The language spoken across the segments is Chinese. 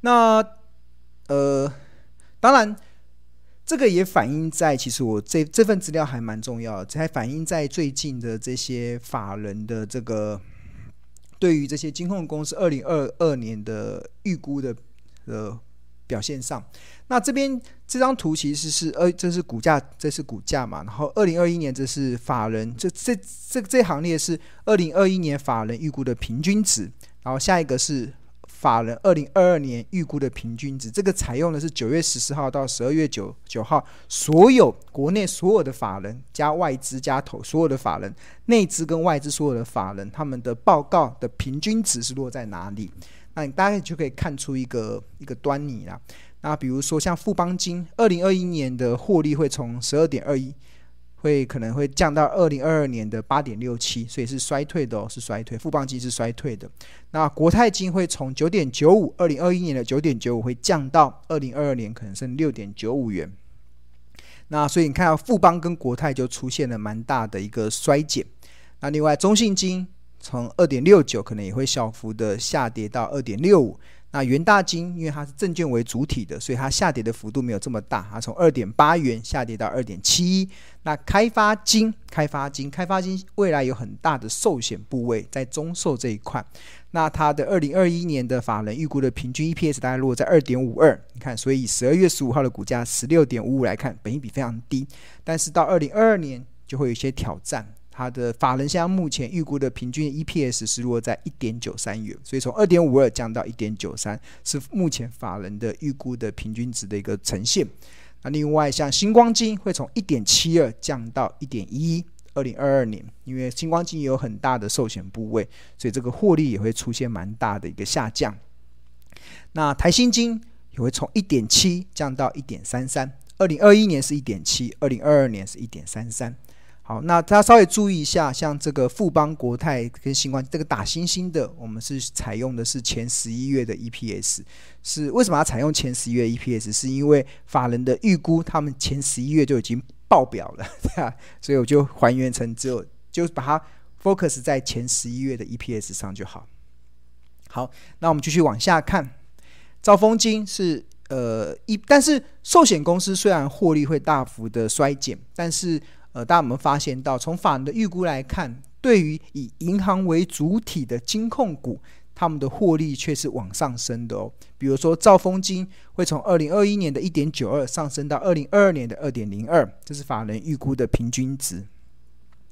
那呃，当然。这个也反映在，其实我这这份资料还蛮重要的，还反映在最近的这些法人的这个对于这些金控公司二零二二年的预估的呃表现上。那这边这张图其实是呃，这是股价，这是股价嘛，然后二零二一年这是法人，这这这这行列是二零二一年法人预估的平均值，然后下一个是。法人二零二二年预估的平均值，这个采用的是九月十四号到十二月九九号，所有国内所有的法人加外资加投所有的法人，内资跟外资所有的法人，他们的报告的平均值是落在哪里？那你大概就可以看出一个一个端倪啦。那比如说像富邦金，二零二一年的获利会从十二点二一。会可能会降到二零二二年的八点六七，所以是衰退的哦，是衰退。富邦金是衰退的。那国泰金会从九点九五，二零二一年的九点九五会降到二零二二年可能剩六点九五元。那所以你看到富邦跟国泰就出现了蛮大的一个衰减。那另外中信金从二点六九可能也会小幅的下跌到二点六五。那元大金因为它是证券为主体的，所以它下跌的幅度没有这么大，它从二点八元下跌到二点七一。那开发金、开发金、开发金未来有很大的寿险部位在中寿这一块，那它的二零二一年的法人预估的平均 EPS 大概落在二点五二。你看，所以以十二月十五号的股价十六点五五来看，本益比非常低，但是到二零二二年就会有一些挑战。它的法人现在目前预估的平均 EPS 是落在一点九三元，所以从二点五二降到一点九三，是目前法人的预估的平均值的一个呈现。那另外像星光金会从一点七二降到一点一一，二零二二年，因为星光金有很大的寿险部位，所以这个获利也会出现蛮大的一个下降。那台新金也会从一点七降到一点三三，二零二一年是一点七，二零二二年是一点三三。好，那大家稍微注意一下，像这个富邦、国泰跟新光这个打星星的，我们是采用的是前十一月的 EPS，是为什么要采用前十一月 EPS？是因为法人的预估，他们前十一月就已经爆表了，对啊，所以我就还原成只有就把它 focus 在前十一月的 EPS 上就好。好，那我们继续往下看，兆丰金是呃一，但是寿险公司虽然获利会大幅的衰减，但是呃，大家有没有发现到，从法人的预估来看，对于以银行为主体的金控股，他们的获利却是往上升的哦。比如说，兆丰金会从二零二一年的一点九二上升到二零二二年的二点零二，这是法人预估的平均值。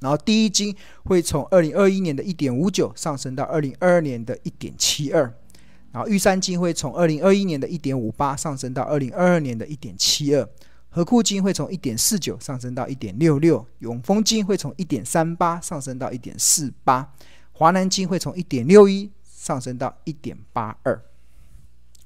然后，第一金会从二零二一年的一点五九上升到二零二二年的一点七二。然后，玉山金会从二零二一年的一点五八上升到二零二二年的一点七二。合库金会从一点四九上升到一点六六，永丰金会从一点三八上升到一点四八，华南金会从一点六一上升到一点八二。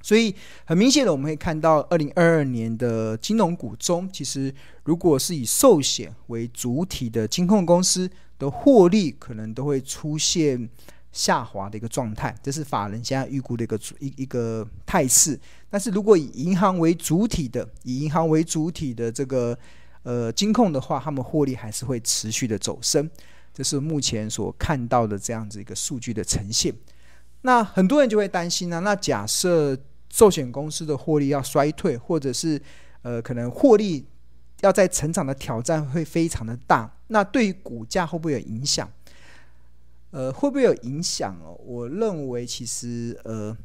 所以很明显的，我们可以看到，二零二二年的金融股中，其实如果是以寿险为主体的金控公司的获利，可能都会出现下滑的一个状态，这是法人现在预估的一个主一一个态势。但是如果以银行为主体的，以银行为主体的这个呃金控的话，他们获利还是会持续的走升，这是目前所看到的这样子一个数据的呈现。那很多人就会担心呢、那假设寿险公司的获利要衰退，或者是呃可能获利要在成长的挑战会非常的大，那对于股价会不会有影响？呃，会不会有影响哦？我认为其实呃。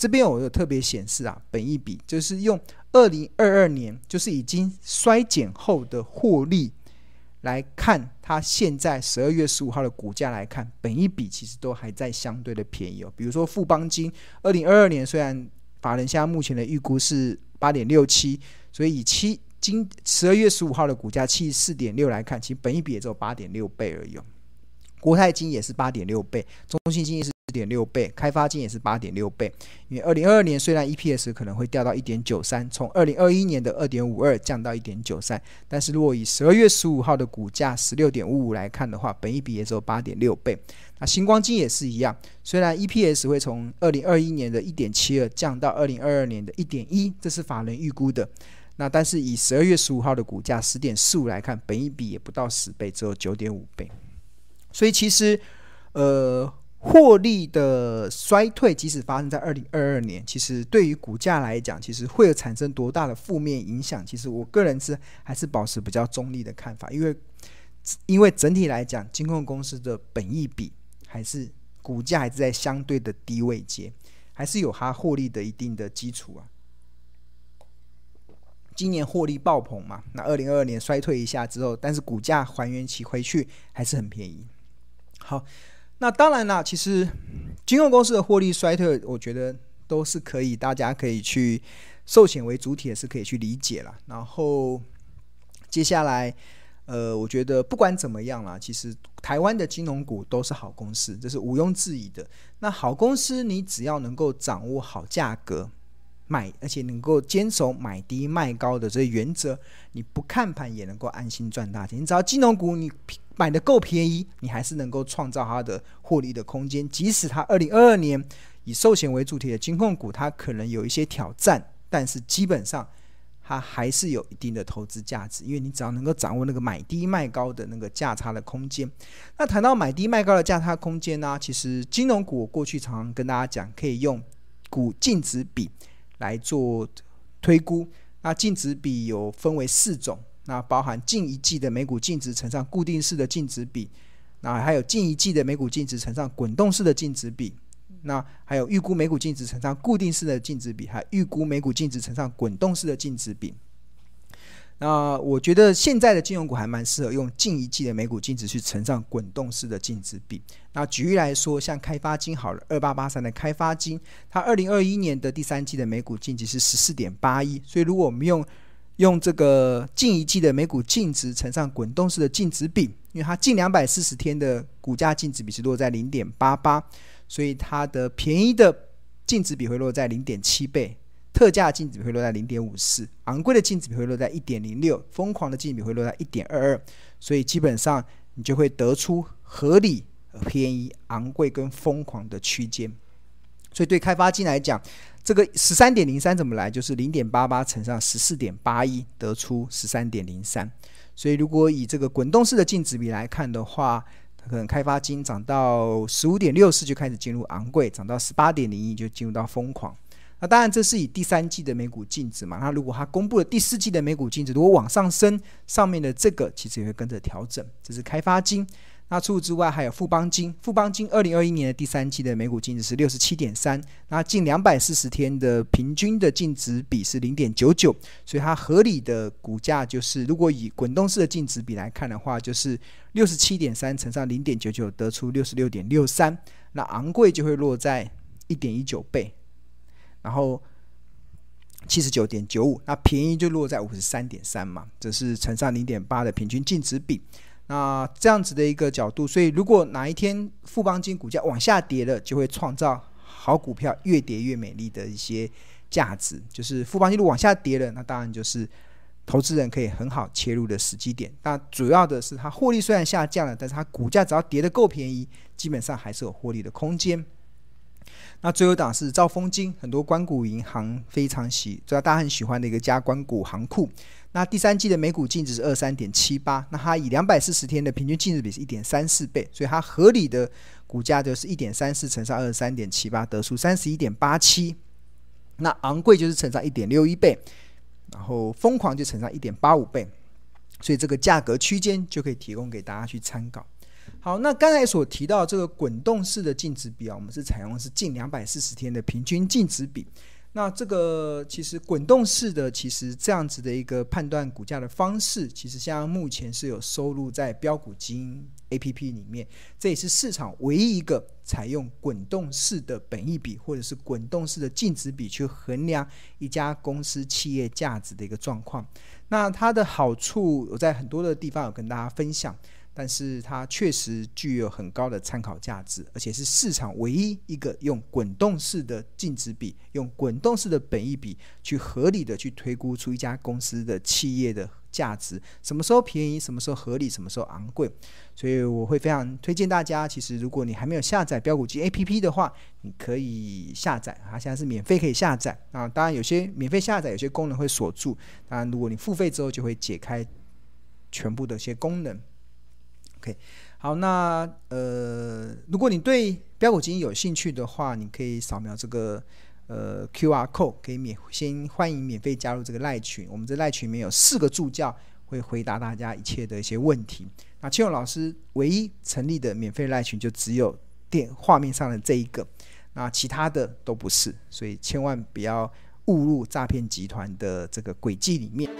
这边我有特别显示啊，本一比就是用二零二二年，就是已经衰减后的获利来看，它现在十二月十五号的股价来看，本一比其实都还在相对的便宜哦。比如说富邦金，二零二二年虽然法人现在目前的预估是八点六七，所以以七今十二月十五号的股价七十四点六来看，其实本一比也只有八点六倍而已哦。国泰金也是八点六倍，中信金也是。四点六倍，开发金也是八点六倍。因为二零二二年虽然 EPS 可能会掉到一点九三，从二零二一年的二点五二降到一点九三，但是如果以十二月十五号的股价十六点五五来看的话，本益比也只有八点六倍。那星光金也是一样，虽然 EPS 会从二零二一年的一点七二降到二零二二年的一点一，这是法人预估的。那但是以十二月十五号的股价十点四五来看，本益比也不到十倍，只有九点五倍。所以其实，呃。获利的衰退，即使发生在二零二二年，其实对于股价来讲，其实会有产生多大的负面影响？其实我个人是还是保持比较中立的看法，因为因为整体来讲，金控公司的本益比还是股价还是在相对的低位阶，还是有它获利的一定的基础啊。今年获利爆棚嘛，那二零二二年衰退一下之后，但是股价还原期回去还是很便宜。好。那当然啦，其实金融公司的获利衰退，我觉得都是可以，大家可以去寿险为主体也是可以去理解了。然后接下来，呃，我觉得不管怎么样啦，其实台湾的金融股都是好公司，这是毋庸置疑的。那好公司，你只要能够掌握好价格。买，而且能够坚守买低卖高的这些原则，你不看盘也能够安心赚大钱。你只要金融股你买的够便宜，你还是能够创造它的获利的空间。即使它二零二二年以寿险为主体的金控股，它可能有一些挑战，但是基本上它还是有一定的投资价值，因为你只要能够掌握那个买低卖高的那个价差的空间。那谈到买低卖高的价差空间呢，其实金融股我过去常常跟大家讲，可以用股净值比。来做推估，那净值比有分为四种，那包含近一季的每股净值乘上固定式的净值比，那还有近一季的每股净值乘上滚动式的净值比，那还有预估每股净值乘上固定式的净值比，还预估每股净值乘上滚动式的净值比。那我觉得现在的金融股还蛮适合用近一季的每股净值去乘上滚动式的净值比。那举例来说，像开发金好了，二八八三的开发金，它二零二一年的第三季的每股净值是十四点八一，所以如果我们用用这个近一季的每股净值乘上滚动式的净值比，因为它近两百四十天的股价净值比是落在零点八八，所以它的便宜的净值比会落在零点七倍。特价的净值比会落在零点五四，昂贵的净值比会落在一点零六，疯狂的净值比会落在一点二二，所以基本上你就会得出合理、便宜、昂贵跟疯狂的区间。所以对开发金来讲，这个十三点零三怎么来？就是零点八八乘上十四点八一，得出十三点零三。所以如果以这个滚动式的净值比来看的话，可能开发金涨到十五点六四就开始进入昂贵，涨到十八点零一就进入到疯狂。那当然，这是以第三季的每股净值嘛。那如果它公布了第四季的每股净值，如果往上升，上面的这个其实也会跟着调整。这是开发金。那除此之外，还有富邦金。富邦金二零二一年的第三季的每股净值是六十七点三，那近两百四十天的平均的净值比是零点九九，所以它合理的股价就是，如果以滚动式的净值比来看的话，就是六十七点三乘上零点九九，得出六十六点六三。那昂贵就会落在一点一九倍。然后七十九点九五，那便宜就落在五十三点三嘛，这是乘上零点八的平均净值比。那这样子的一个角度，所以如果哪一天富邦金股价往下跌了，就会创造好股票越跌越美丽的一些价值。就是富邦金如果往下跌了，那当然就是投资人可以很好切入的时机点。那主要的是它获利虽然下降了，但是它股价只要跌得够便宜，基本上还是有获利的空间。那最后档是兆丰金，很多关谷银行非常喜，主要大家很喜欢的一个加关谷行库。那第三季的每股净值是二三点七八，那它以两百四十天的平均净值比是一点三四倍，所以它合理的股价就是一点三四乘上二十三点七八，得出三十一点八七。那昂贵就是乘上一点六一倍，然后疯狂就乘上一点八五倍，所以这个价格区间就可以提供给大家去参考。好，那刚才所提到这个滚动式的净值比啊，我们是采用的是近两百四十天的平均净值比。那这个其实滚动式的，其实这样子的一个判断股价的方式，其实像目前是有收录在标股金 APP 里面，这也是市场唯一一个采用滚动式的本益比或者是滚动式的净值比去衡量一家公司企业价值的一个状况。那它的好处，我在很多的地方有跟大家分享。但是它确实具有很高的参考价值，而且是市场唯一一个用滚动式的净值比、用滚动式的本益比去合理的去推估出一家公司的企业的价值，什么时候便宜，什么时候合理，什么时候昂贵。所以我会非常推荐大家，其实如果你还没有下载标股机 APP 的话，你可以下载，它现在是免费可以下载啊。当然有些免费下载有些功能会锁住，当然如果你付费之后就会解开全部的一些功能。OK，好，那呃，如果你对标股基金有兴趣的话，你可以扫描这个呃 QR code，可以免先欢迎免费加入这个赖群。我们这赖群里面有四个助教会回答大家一切的一些问题。那千勇老师唯一成立的免费赖群就只有电画面上的这一个，那其他的都不是，所以千万不要误入诈骗集团的这个轨迹里面。